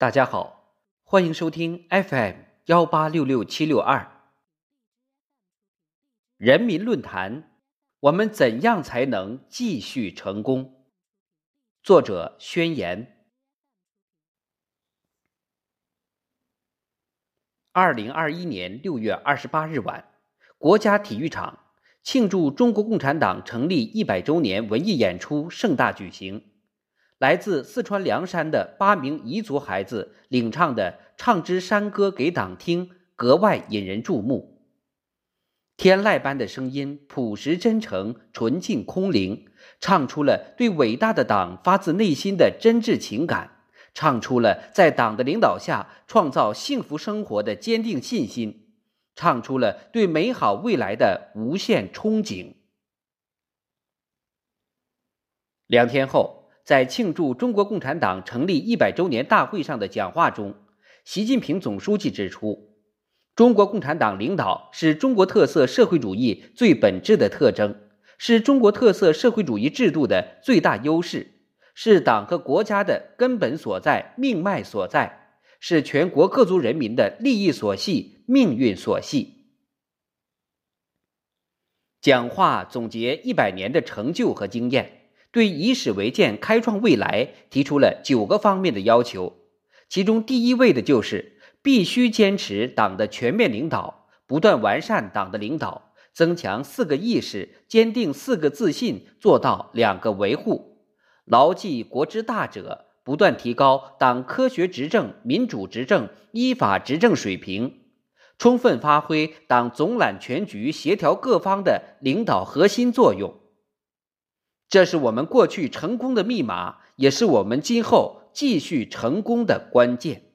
大家好，欢迎收听 FM 幺八六六七六二人民论坛。我们怎样才能继续成功？作者宣言。二零二一年六月二十八日晚，国家体育场庆祝中国共产党成立一百周年文艺演出盛大举行。来自四川凉山的八名彝族孩子领唱的《唱支山歌给党听》，格外引人注目。天籁般的声音，朴实真诚、纯净空灵，唱出了对伟大的党发自内心的真挚情感，唱出了在党的领导下创造幸福生活的坚定信心，唱出了对美好未来的无限憧憬。两天后。在庆祝中国共产党成立一百周年大会上的讲话中，习近平总书记指出，中国共产党领导是中国特色社会主义最本质的特征，是中国特色社会主义制度的最大优势，是党和国家的根本所在、命脉所在，是全国各族人民的利益所系、命运所系。讲话总结一百年的成就和经验。对以史为鉴、开创未来提出了九个方面的要求，其中第一位的就是必须坚持党的全面领导，不断完善党的领导，增强四个意识，坚定四个自信，做到两个维护，牢记国之大者，不断提高党科学执政、民主执政、依法执政水平，充分发挥党总揽全局、协调各方的领导核心作用。这是我们过去成功的密码，也是我们今后继续成功的关键。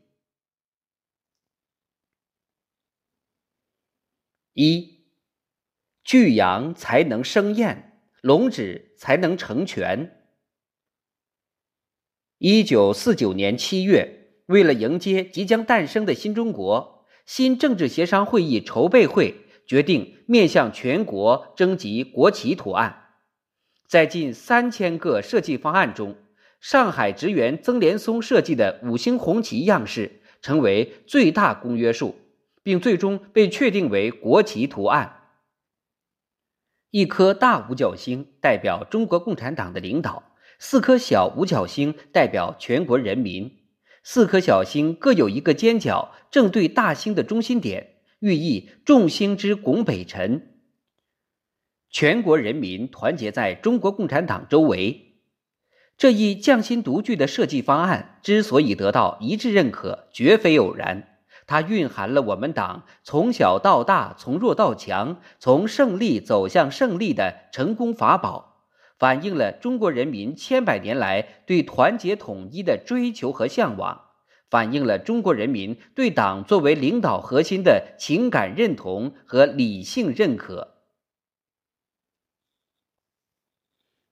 一，聚阳才能生燕，龙指才能成全。一九四九年七月，为了迎接即将诞生的新中国，新政治协商会议筹备会决定面向全国征集国旗图案。在近三千个设计方案中，上海职员曾连松设计的五星红旗样式成为最大公约数，并最终被确定为国旗图案。一颗大五角星代表中国共产党的领导，四颗小五角星代表全国人民。四颗小星各有一个尖角，正对大星的中心点，寓意众星之拱北辰。全国人民团结在中国共产党周围，这一匠心独具的设计方案之所以得到一致认可，绝非偶然。它蕴含了我们党从小到大、从弱到强、从胜利走向胜利的成功法宝，反映了中国人民千百年来对团结统一的追求和向往，反映了中国人民对党作为领导核心的情感认同和理性认可。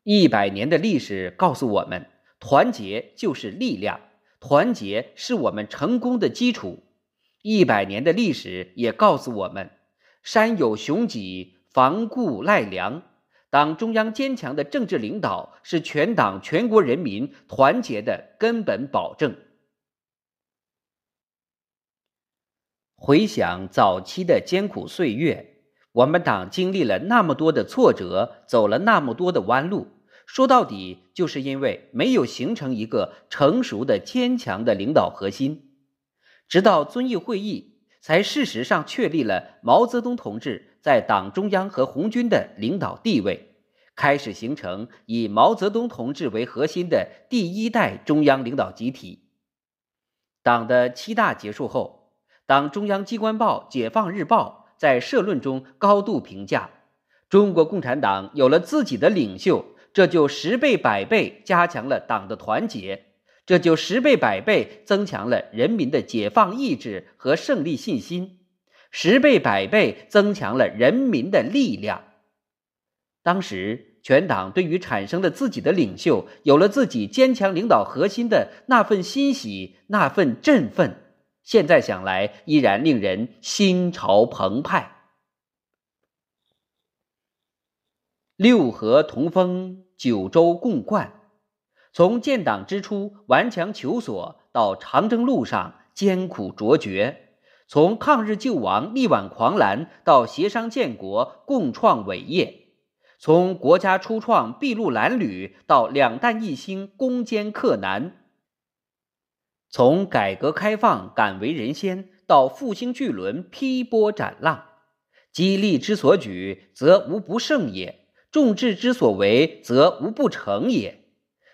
一百年的历史告诉我们，团结就是力量，团结是我们成功的基础。一百年的历史也告诉我们，山有雄脊，房固赖梁。党中央坚强的政治领导是全党全国人民团结的根本保证。回想早期的艰苦岁月。我们党经历了那么多的挫折，走了那么多的弯路，说到底，就是因为没有形成一个成熟的、坚强的领导核心。直到遵义会议，才事实上确立了毛泽东同志在党中央和红军的领导地位，开始形成以毛泽东同志为核心的第一代中央领导集体。党的七大结束后，党中央机关报《解放日报》。在社论中高度评价，中国共产党有了自己的领袖，这就十倍百倍加强了党的团结，这就十倍百倍增强了人民的解放意志和胜利信心，十倍百倍增强了人民的力量。当时，全党对于产生了自己的领袖，有了自己坚强领导核心的那份欣喜，那份振奋。现在想来，依然令人心潮澎湃。六合同风，九州共贯，从建党之初顽强求索，到长征路上艰苦卓绝；从抗日救亡、力挽狂澜，到协商建国、共创伟业；从国家初创、筚路蓝缕，到两弹一星、攻坚克难；从改革开放敢为人先，到复兴巨轮劈波斩浪。激励之所举，则无不胜也；众志之所为，则无不成也。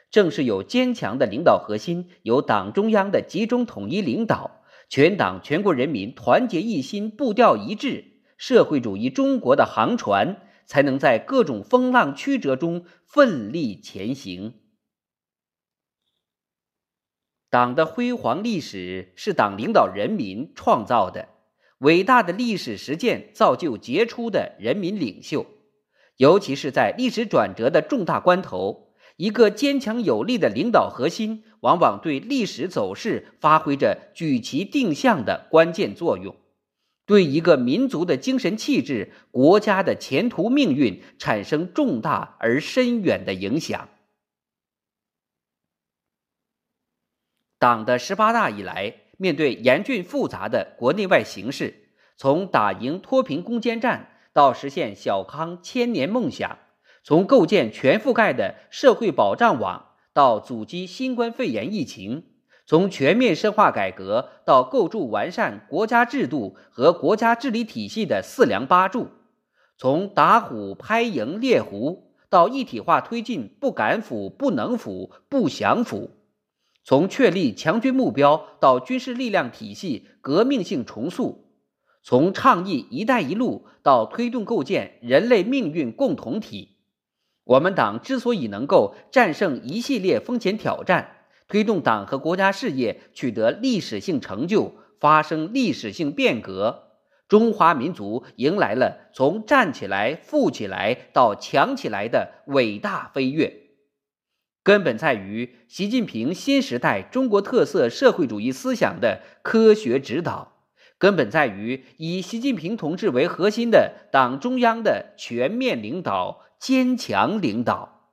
正是有坚强的领导核心，有党中央的集中统一领导，全党全国人民团结一心，步调一致，社会主义中国的航船才能在各种风浪曲折中奋力前行。党的辉煌历史是党领导人民创造的，伟大的历史实践造就杰出的人民领袖，尤其是在历史转折的重大关头。一个坚强有力的领导核心，往往对历史走势发挥着举旗定向的关键作用，对一个民族的精神气质、国家的前途命运产生重大而深远的影响。党的十八大以来，面对严峻复杂的国内外形势，从打赢脱贫攻坚战到实现小康千年梦想。从构建全覆盖的社会保障网到阻击新冠肺炎疫情，从全面深化改革到构筑完善国家制度和国家治理体系的四梁八柱，从打虎拍蝇猎狐到一体化推进不敢腐、不能腐、不想腐，从确立强军目标到军事力量体系革命性重塑，从倡议“一带一路”到推动构建人类命运共同体。我们党之所以能够战胜一系列风险挑战，推动党和国家事业取得历史性成就，发生历史性变革，中华民族迎来了从站起来、富起来到强起来的伟大飞跃，根本在于习近平新时代中国特色社会主义思想的科学指导，根本在于以习近平同志为核心的党中央的全面领导。坚强领导。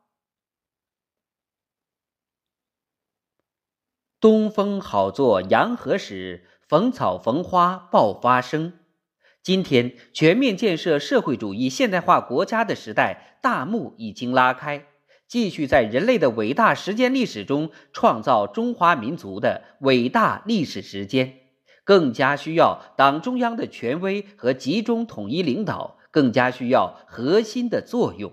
东风好作洋河时，逢草逢花爆发生。今天，全面建设社会主义现代化国家的时代大幕已经拉开，继续在人类的伟大时间历史中创造中华民族的伟大历史时间，更加需要党中央的权威和集中统一领导。更加需要核心的作用。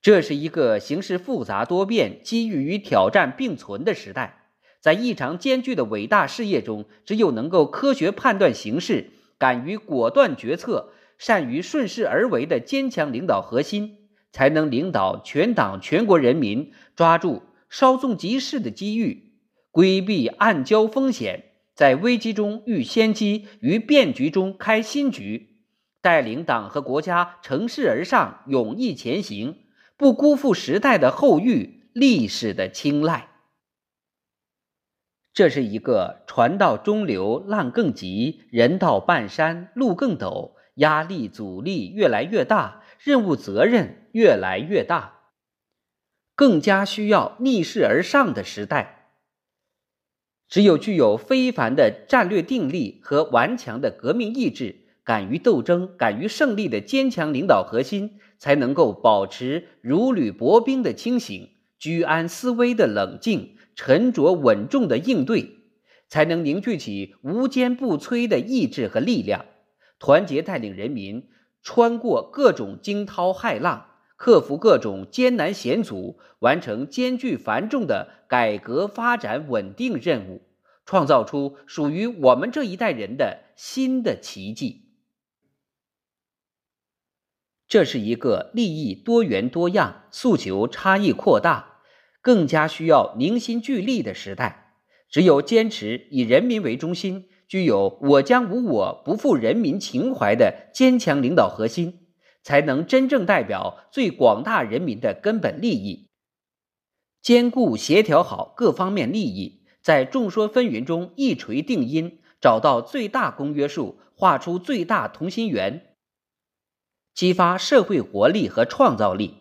这是一个形势复杂多变、机遇与挑战并存的时代，在异常艰巨的伟大事业中，只有能够科学判断形势、敢于果断决策、善于顺势而为的坚强领导核心，才能领导全党全国人民抓住稍纵即逝的机遇，规避暗礁风险。在危机中遇先机，于变局中开新局，带领党和国家乘势而上，勇毅前行，不辜负时代的厚遇、历史的青睐。这是一个船到中流浪更急，人到半山路更陡，压力阻力越来越大，任务责任越来越大，更加需要逆势而上的时代。只有具有非凡的战略定力和顽强的革命意志，敢于斗争、敢于胜利的坚强领导核心，才能够保持如履薄冰的清醒、居安思危的冷静、沉着稳重的应对，才能凝聚起无坚不摧的意志和力量，团结带领人民穿过各种惊涛骇浪。克服各种艰难险阻，完成艰巨繁重的改革发展稳定任务，创造出属于我们这一代人的新的奇迹。这是一个利益多元多样、诉求差异扩大、更加需要凝心聚力的时代。只有坚持以人民为中心、具有“我将无我，不负人民”情怀的坚强领导核心。才能真正代表最广大人民的根本利益，兼顾协调好各方面利益，在众说纷纭中一锤定音，找到最大公约数，画出最大同心圆，激发社会活力和创造力，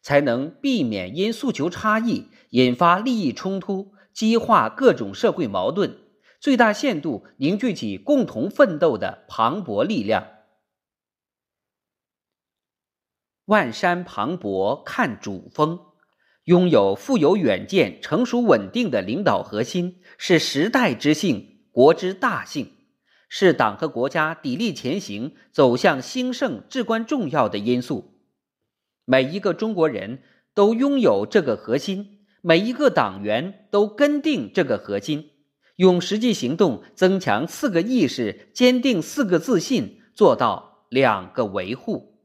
才能避免因诉求差异引发利益冲突，激化各种社会矛盾，最大限度凝聚起共同奋斗的磅礴力量。万山磅礴看主峰，拥有富有远见、成熟稳定的领导核心，是时代之幸，国之大幸，是党和国家砥砺前行、走向兴盛至关重要的因素。每一个中国人都拥有这个核心，每一个党员都跟定这个核心，用实际行动增强四个意识，坚定四个自信，做到两个维护。